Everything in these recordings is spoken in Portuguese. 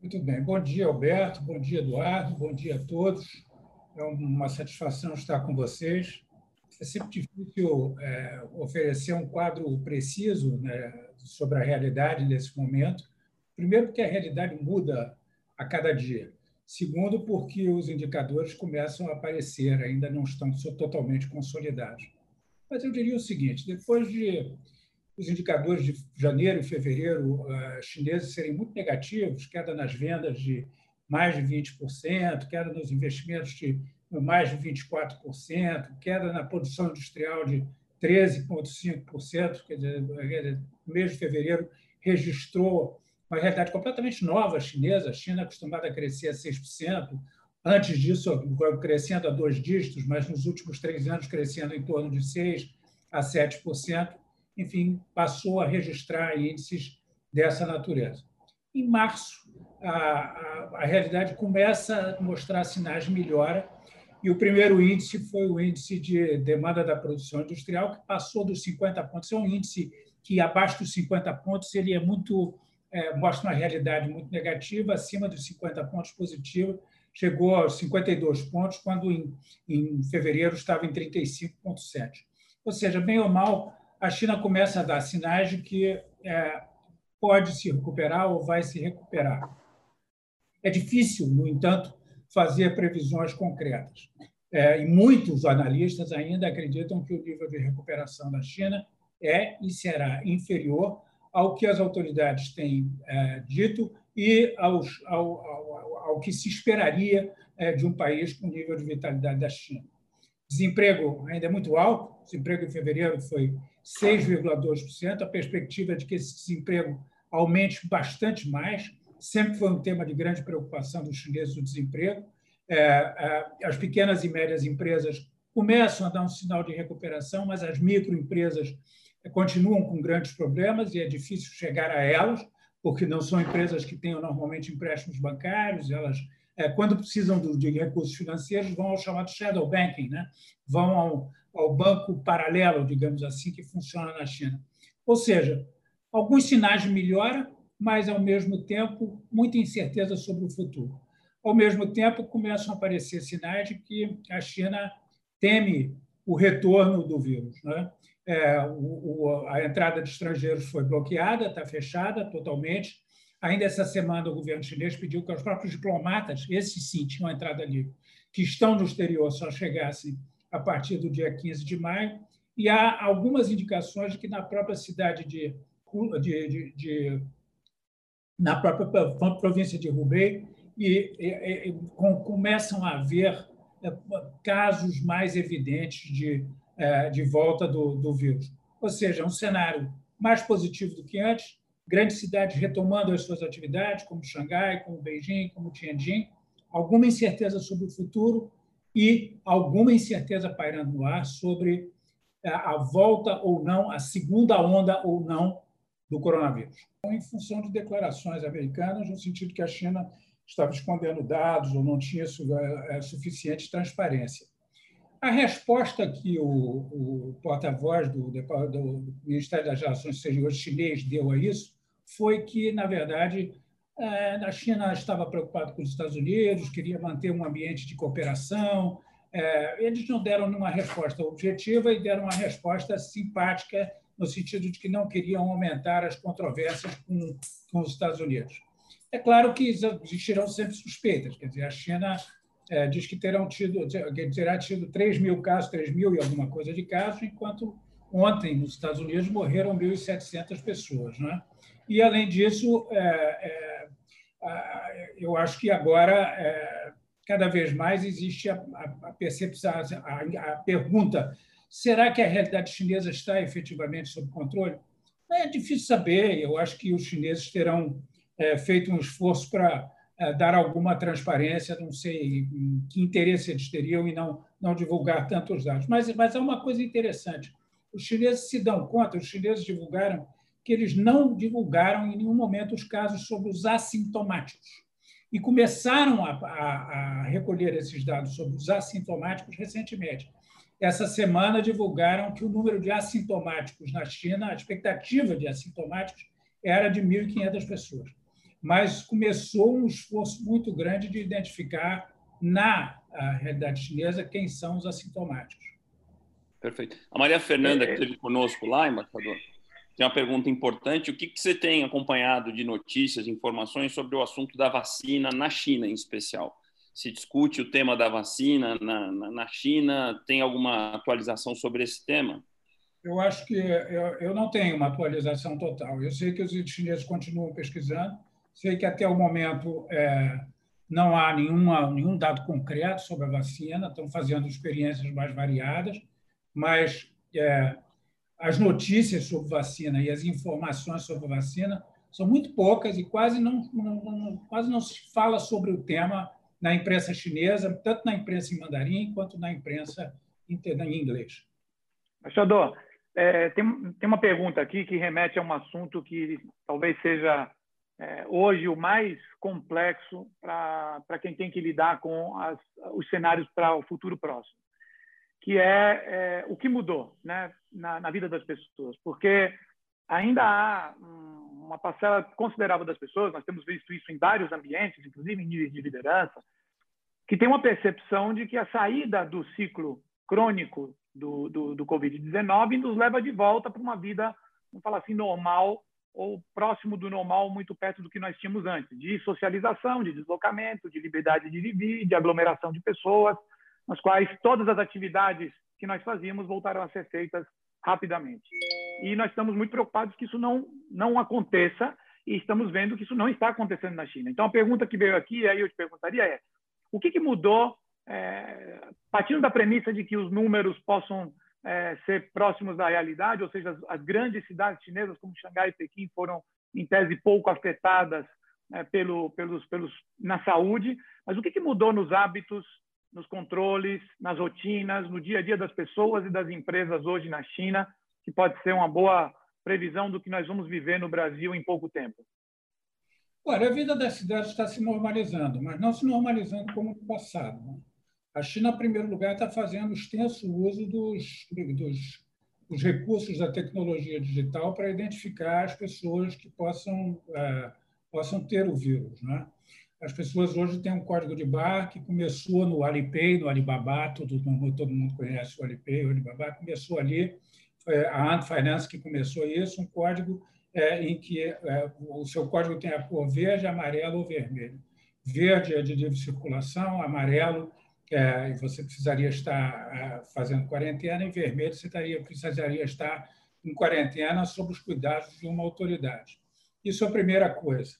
Muito bem. Bom dia, Alberto. Bom dia, Eduardo. Bom dia a todos. É uma satisfação estar com vocês. É sempre difícil é, oferecer um quadro preciso né, sobre a realidade nesse momento. Primeiro, porque a realidade muda a cada dia. Segundo, porque os indicadores começam a aparecer, ainda não estão totalmente consolidados. Mas eu diria o seguinte: depois de os indicadores de janeiro e fevereiro uh, chineses serem muito negativos, queda nas vendas de mais de 20%, queda nos investimentos de mais de 24%, queda na produção industrial de 13,5%, quer dizer, no mês de fevereiro registrou uma realidade completamente nova chinesa, a China acostumada a crescer a 6%, antes disso crescendo a dois dígitos, mas nos últimos três anos crescendo em torno de 6% a 7% enfim, passou a registrar índices dessa natureza. Em março, a, a, a realidade começa a mostrar sinais de melhora, e o primeiro índice foi o índice de demanda da produção industrial, que passou dos 50 pontos. É um índice que, abaixo dos 50 pontos, ele é muito é, mostra uma realidade muito negativa, acima dos 50 pontos positivo, chegou aos 52 pontos, quando em, em fevereiro estava em 35,7. Ou seja, bem ou mal, a China começa a dar sinais de que é, pode se recuperar ou vai se recuperar. É difícil, no entanto, fazer previsões concretas. É, e muitos analistas ainda acreditam que o nível de recuperação da China é e será inferior ao que as autoridades têm é, dito e aos, ao, ao, ao, que se esperaria é, de um país com o nível de vitalidade da China. Desemprego ainda é muito alto, desemprego em fevereiro foi 6,2%. A perspectiva é de que esse desemprego aumente bastante mais. Sempre foi um tema de grande preocupação dos chineses o desemprego. É, é, as pequenas e médias empresas começam a dar um sinal de recuperação, mas as microempresas continuam com grandes problemas e é difícil chegar a elas, porque não são empresas que tenham normalmente empréstimos bancários, elas é, quando precisam de recursos financeiros, vão ao chamado shadow banking, né? vão ao, banco paralelo, digamos assim, que funciona na China. Ou seja, alguns sinais de melhora, mas, ao mesmo tempo, muita incerteza sobre o futuro. Ao mesmo tempo, começam a aparecer sinais de que a China teme o retorno do vírus. Né? É, o, o, a entrada de estrangeiros foi bloqueada, está fechada totalmente. Ainda essa semana, o governo chinês pediu que os próprios diplomatas, esses sim tinham entrada livre, que estão no exterior, só chegassem a partir do dia 15 de maio. E há algumas indicações de que na própria cidade de, de, de, de na própria província de Hubei, e, e, e com, começam a haver é, casos mais evidentes de, é, de volta do, do vírus. Ou seja, um cenário mais positivo do que antes, grandes cidades retomando as suas atividades, como Xangai, como Beijing, como Tianjin, alguma incerteza sobre o futuro e alguma incerteza pairando no ar sobre eh, a volta ou não, a segunda onda ou não do coronavírus. Em função de declarações americanas, no sentido que a China estava escondendo dados ou não tinha eh, eh, suficiente transparência. A resposta que o, o porta-voz do, do, Ministério das Relações Exteriores chinês deu a isso foi que, na verdade, a China estava preocupada com os Estados Unidos, queria manter um ambiente de cooperação. É, eles não deram uma resposta objetiva e deram uma resposta simpática, no sentido de que não queriam aumentar as controvérsias com, com os Estados Unidos. É claro que existirão sempre suspeitas, quer dizer, a China é, diz que terão tido, terá tido 3 mil casos, 3 mil e alguma coisa de casos, enquanto ontem nos Estados Unidos morreram 1.700 pessoas. Né? E, além disso, é, é, eu acho que agora, é, cada vez mais, existe a, a percepção, a, a, pergunta: será que a realidade chinesa está efetivamente sob controle? É difícil saber. Eu acho que os chineses terão é, feito um esforço para é, dar alguma transparência, não sei que interesse eles teriam em não, não divulgar tantos dados. Mas, mas é uma coisa interessante. Os chineses se dão conta, os chineses divulgaram que eles não divulgaram em nenhum momento os casos sobre os assintomáticos. E começaram a, a, a recolher esses dados sobre os assintomáticos recentemente. Essa semana divulgaram que o número de assintomáticos na China, a expectativa de assintomáticos, era de 1.500 pessoas. mas começou um esforço muito grande de identificar na realidade chinesa quem são os assintomáticos. Perfeito. A Maria Fernanda, que esteve conosco lá, embaixador, tem uma pergunta importante. O que, que você tem acompanhado de notícias, informações sobre o assunto da vacina na China, em especial? Se discute o tema da vacina na, na, na China? Tem alguma atualização sobre esse tema? Eu acho que eu, eu não tenho uma atualização total. Eu sei que os chineses continuam pesquisando, sei que até o momento é, não há nenhuma, nenhum dado concreto sobre a vacina, estão fazendo experiências mais variadas, mas é, as notícias sobre vacina e as informações sobre vacina são muito poucas e quase não, não, quase não se fala sobre o tema na imprensa chinesa, tanto na imprensa em mandarim quanto na imprensa em inglês. Embaixador, é, tem, tem uma pergunta aqui que remete a um assunto que talvez seja é, hoje o mais complexo para quem tem que lidar com as, os cenários para o futuro próximo, que é, é o que mudou né, na, na, vida das pessoas, porque ainda há uma parcela considerável das pessoas, nós temos visto isso em vários ambientes, inclusive em níveis de liderança, que tem uma percepção de que a saída do ciclo crônico do, do, do Covid-19 nos leva de volta para uma vida, vamos falar assim, normal ou próximo do normal, muito perto do que nós tínhamos antes, de socialização, de deslocamento, de liberdade de viver, de aglomeração de pessoas, nas quais todas as atividades que nós fazíamos voltaram a ser feitas rapidamente. E nós estamos muito preocupados que isso não, não aconteça e estamos vendo que isso não está acontecendo na China. Então, a pergunta que veio aqui, aí eu te perguntaria é, o que, que mudou, é, partindo da premissa de que os números possam é, ser próximos da realidade, ou seja, as, as, grandes cidades chinesas como Xangai e Pequim foram, em tese, pouco afetadas é, pelo, pelos, pelos, na saúde, mas o que, que mudou nos hábitos, nos controles, nas rotinas, no dia a dia das pessoas e das empresas hoje na China, que pode ser uma boa previsão do que nós vamos viver no Brasil em pouco tempo? Olha, a vida das cidades está se normalizando, mas não se normalizando como no passado. Né? A China, em primeiro lugar, está fazendo extenso uso dos, dos, dos, recursos da tecnologia digital para identificar as pessoas que possam, é, possam ter o vírus. Né? As pessoas hoje têm um código de barra que começou no Alipay, no Alibaba, todo, todo mundo conhece o Alipay, o Alibaba, começou ali, a Ant Finance que começou isso, um código é, em que é, o seu código tem a cor verde, amarelo ou vermelho. Verde é de livre circulação, amarelo é, você precisaria estar é, fazendo quarentena, em vermelho você estaria, precisaria estar em quarentena sob os cuidados de uma autoridade. Isso é a primeira coisa.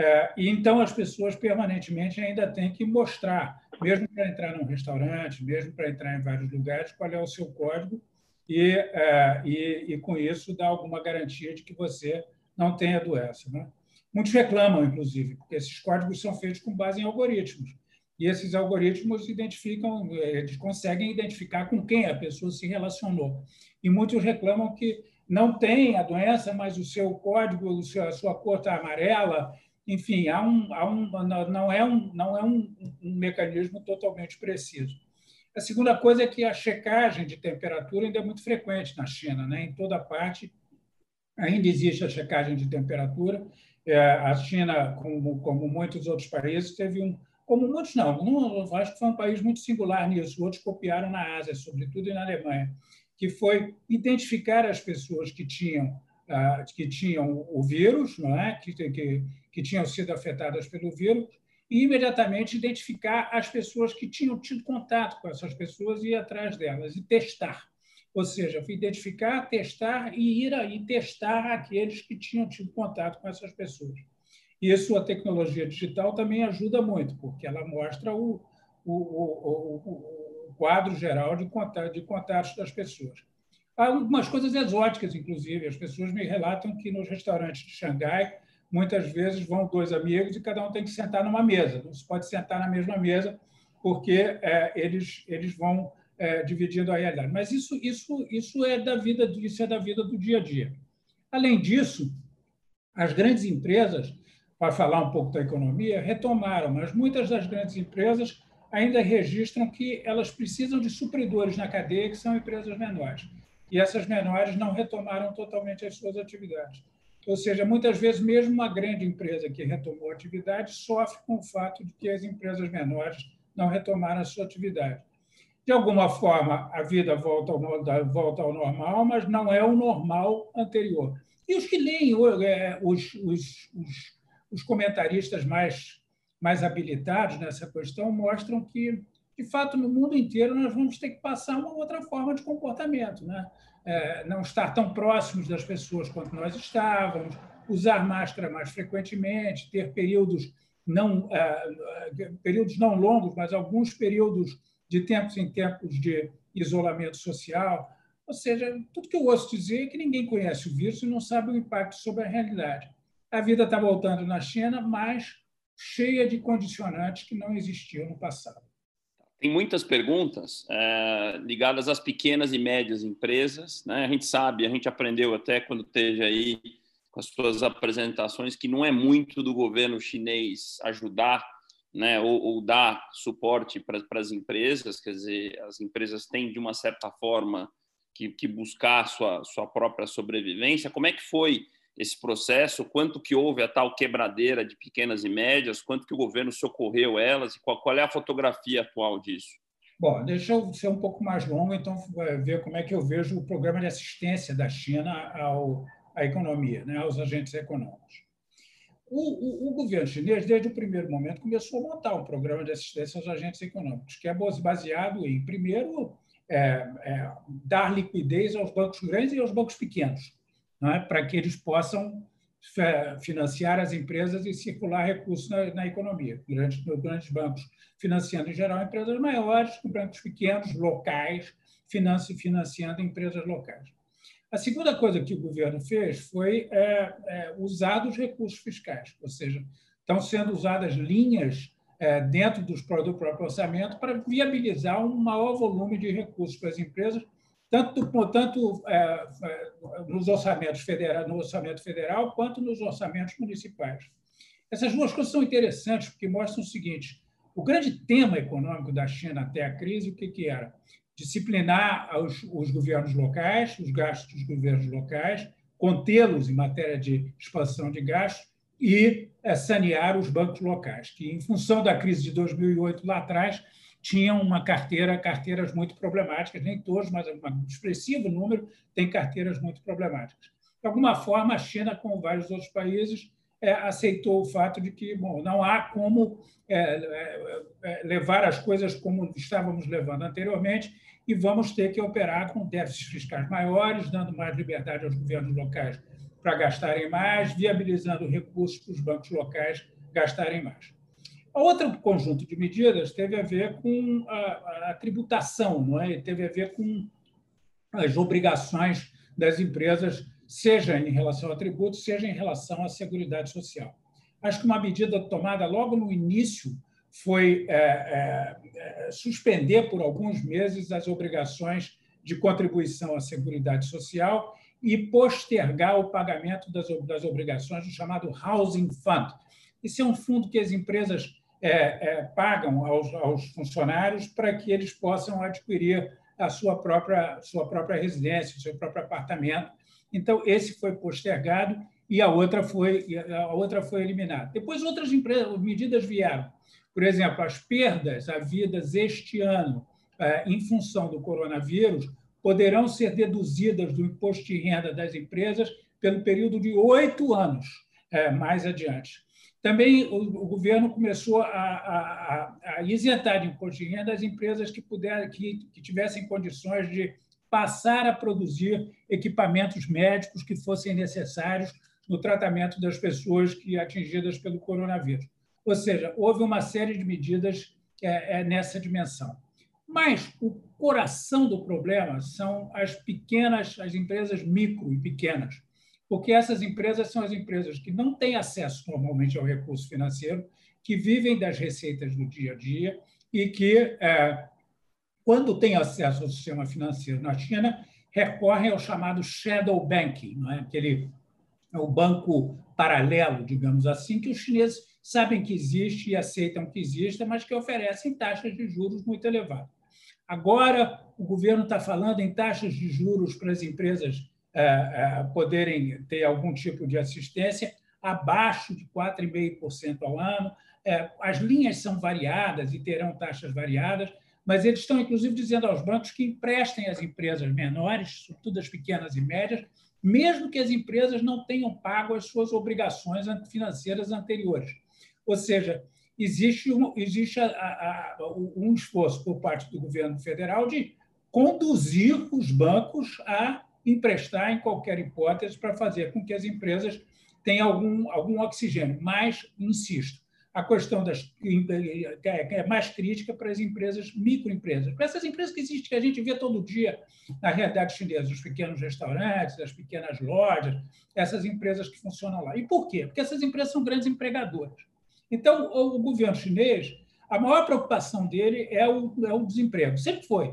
É, e então as pessoas permanentemente ainda têm que mostrar, mesmo para entrar num restaurante, mesmo para entrar em vários lugares, qual é o seu código e, é, e, e, com isso dar alguma garantia de que você não tem a doença. Né? Muitos reclamam, inclusive, porque esses códigos são feitos com base em algoritmos. E esses algoritmos identificam, eles conseguem identificar com quem a pessoa se relacionou. E muitos reclamam que não tem a doença, mas o seu código, a sua cor está amarela. Enfim, há um, há um, não é, um, não é um, um mecanismo totalmente preciso. A segunda coisa é que a checagem de temperatura ainda é muito frequente na China, né? em toda parte ainda existe a checagem de temperatura. É, a China, como, como muitos outros países, teve um, como muitos não, não, acho que foi um país muito singular nisso, outros copiaram na Ásia, sobretudo e na Alemanha, que foi identificar as pessoas que tinham, ah, que tinham o vírus, não é? que, que, que tinham sido afetadas pelo vírus, e imediatamente identificar as pessoas que tinham tido contato com essas pessoas e ir atrás delas e testar. Ou seja, identificar, testar e ir aí testar aqueles que tinham tido contato com essas pessoas. Isso a tecnologia digital também ajuda muito, porque ela mostra o, o, o, o quadro geral de, contato, de contatos das pessoas. Há algumas coisas exóticas, inclusive. As pessoas me relatam que nos restaurantes de Xangai, muitas vezes vão dois amigos e cada um tem que sentar numa mesa. Não se pode sentar na mesma mesa, porque é, eles, eles vão é, dividindo a realidade. Mas isso, isso, isso, é da vida, isso é da vida do dia a dia. Além disso, as grandes empresas para falar um pouco da economia, retomaram, mas muitas das grandes empresas ainda registram que elas precisam de supridores na cadeia, que são empresas menores. E essas menores não retomaram totalmente as suas atividades. Ou seja, muitas vezes, mesmo uma grande empresa que retomou a atividade sofre com o fato de que as empresas menores não retomaram a sua atividade. De alguma forma, a vida volta ao, volta ao normal, mas não é o normal anterior. E os que leem é, os, os, os, os comentaristas mais, mais habilitados nessa questão mostram que, de fato, no mundo inteiro nós vamos ter que passar uma outra forma de comportamento. Né? É, não estar tão próximos das pessoas quanto nós estávamos, usar máscara mais frequentemente, ter períodos não, é, períodos não longos, mas alguns períodos de tempos em tempos de isolamento social. Ou seja, tudo que eu ouço dizer é que ninguém conhece o vírus e não sabe o impacto sobre a realidade. A vida está voltando na China, mas cheia de condicionantes que não existiam no passado. Tem muitas perguntas é, ligadas às pequenas e médias empresas. Né? A gente sabe, a gente aprendeu até quando teve aí com as suas apresentações que não é muito do governo chinês ajudar né, ou, ou dar suporte para as empresas, quer dizer, as empresas têm de uma certa forma que, que buscar sua sua própria sobrevivência. Como é que foi esse processo? Quanto que houve a tal quebradeira de pequenas e médias? Quanto que o governo socorreu elas? E qual, qual é a fotografia atual disso? Bom, deixa eu ser um pouco mais longo, então ver como é que eu vejo o programa de assistência da China ao, à economia, né, aos agentes econômicos. O, o, o, governo chinês, desde o primeiro momento, começou a montar um programa de assistência aos agentes econômicos, que é baseado em, primeiro, é, é, dar liquidez aos bancos grandes e aos bancos pequenos, é? para que eles possam financiar as empresas e circular recursos na, na economia. Grandes, grandes bancos financiando, em geral, empresas maiores, bancos pequenos, locais, financiando empresas locais. A segunda coisa que o governo fez foi é, é, usar os recursos fiscais, ou seja, estão sendo usadas linhas é, dentro dos, do próprio orçamento para viabilizar um maior volume de recursos para as empresas, tanto, tanto é, é, nos orçamentos federal, no orçamento federal quanto nos orçamentos municipais. Essas duas coisas são interessantes porque mostram o seguinte: o grande tema econômico da China até a crise, o que, que era? disciplinar os, os governos locais, os gastos dos governos locais, contê-los em matéria de expansão de gastos e é, sanear os bancos locais, que, em função da crise de 2008 lá atrás, tinham uma carteira, carteiras muito problemáticas, nem todos, mas um expressivo número tem carteiras muito problemáticas. De alguma forma, a China, como vários outros países, é, aceitou o fato de que bom, não há como é, é, é levar as coisas como estávamos levando anteriormente e vamos ter que operar com déficits fiscais maiores, dando mais liberdade aos governos locais para gastarem mais, viabilizando recursos para os bancos locais gastarem mais. Outro conjunto de medidas teve a ver com a, a tributação, não é? teve a ver com as obrigações das empresas, seja em relação a tributos, seja em relação à seguridade social. Acho que uma medida tomada logo no início foi é, é, é, suspender por alguns meses as obrigações de contribuição à Seguridade Social e postergar o pagamento das, das obrigações do chamado Housing Fund. Esse é um fundo que as empresas é, é, pagam aos, aos, funcionários para que eles possam adquirir a sua própria, sua própria residência, o seu próprio apartamento. Então, esse foi postergado e a outra foi, a outra foi eliminada. Depois, outras empresas, medidas vieram por exemplo, as perdas havidas este ano é, em função do coronavírus poderão ser deduzidas do imposto de renda das empresas pelo período de oito anos é, mais adiante. Também o, governo começou a, a, a, isentar de imposto de renda as empresas que, puder, que, que tivessem condições de passar a produzir equipamentos médicos que fossem necessários no tratamento das pessoas que atingidas pelo coronavírus. Ou seja, houve uma série de medidas é, é, nessa dimensão. Mas o coração do problema são as pequenas, as empresas micro e pequenas, porque essas empresas são as empresas que não têm acesso normalmente ao recurso financeiro, que vivem das receitas do dia a dia e que, é, quando têm acesso ao sistema financeiro na China, recorrem ao chamado shadow banking, não é? aquele é o banco paralelo, digamos assim, que os chineses sabem que existe e aceitam que exista, mas que oferecem taxas de juros muito elevadas. Agora, o governo está falando em taxas de juros para as empresas poderem ter algum tipo de assistência, abaixo de 4,5% ao ano. As linhas são variadas e terão taxas variadas, mas eles estão, inclusive, dizendo aos bancos que emprestem às empresas menores, sobretudo as pequenas e médias, mesmo que as empresas não tenham pago as suas obrigações financeiras anteriores. Ou seja, existe um, existe a, a, um esforço por parte do governo federal de conduzir os bancos a emprestar, em qualquer hipótese, para fazer com que as empresas tenham algum, algum oxigênio. Mas, insisto, a questão das, é mais crítica para as empresas, microempresas, para essas empresas que existem, que a gente vê todo dia na realidade chinesa, os pequenos restaurantes, as pequenas lojas, essas empresas que funcionam lá. E por quê? Porque essas empresas são grandes empregadoras. Então, o governo chinês, a maior preocupação dele é o, é o desemprego, sempre foi.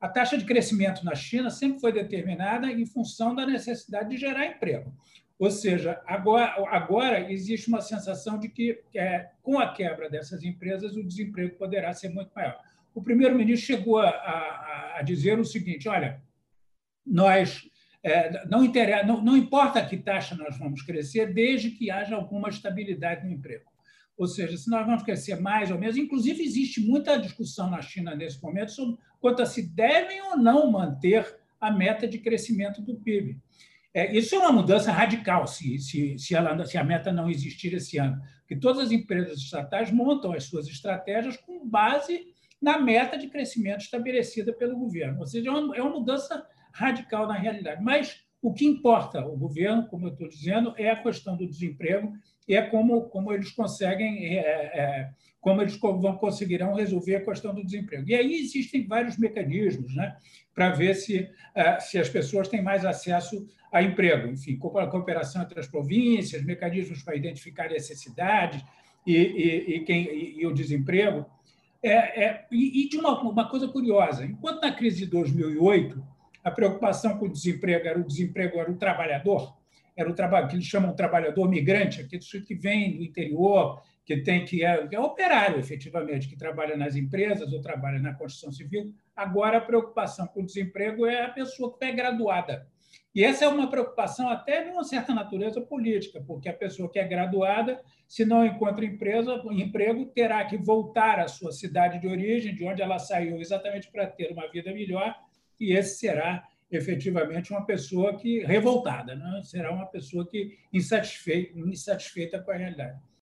A taxa de crescimento na China sempre foi determinada em função da necessidade de gerar emprego. Ou seja, agora, agora existe uma sensação de que, é, com a quebra dessas empresas, o desemprego poderá ser muito maior. O primeiro-ministro chegou a, a, a, dizer o seguinte: olha, nós é, não, interessa, não, não importa que taxa nós vamos crescer, desde que haja alguma estabilidade no emprego. Ou seja, se nós vamos crescer mais ou menos, inclusive existe muita discussão na China nesse momento sobre quanto a se devem ou não manter a meta de crescimento do PIB. É, isso é uma mudança radical se, se, se, ela, se a meta não existir esse ano, que todas as empresas estatais montam as suas estratégias com base na meta de crescimento estabelecida pelo governo. Ou seja, é uma, é uma mudança radical na realidade. Mas o que importa o governo, como eu estou dizendo, é a questão do desemprego e é como, como eles conseguem, é, é, como eles vão conseguirão resolver a questão do desemprego. E aí existem vários mecanismos né, para ver se, é, se as pessoas têm mais acesso a emprego. Enfim, cooperação entre as províncias, mecanismos para identificar necessidades e, e, e, quem, e, e o desemprego. É, é, e, de uma, uma coisa curiosa, enquanto na crise de 2008 a preocupação com o desemprego era o desemprego era o trabalhador, era o trabalho que eles chamam de trabalhador migrante, aquele que vem do interior, que tem que é, é operário efetivamente, que trabalha nas empresas ou trabalha na construção civil. Agora a preocupação com o desemprego é a pessoa que é graduada e essa é uma preocupação até de uma certa natureza política, porque a pessoa que é graduada, se não encontra empresa, emprego, terá que voltar à sua cidade de origem, de onde ela saiu, exatamente para ter uma vida melhor, e esse será efetivamente uma pessoa que revoltada, né? será uma pessoa que insatisfeita, insatisfeita com a realidade.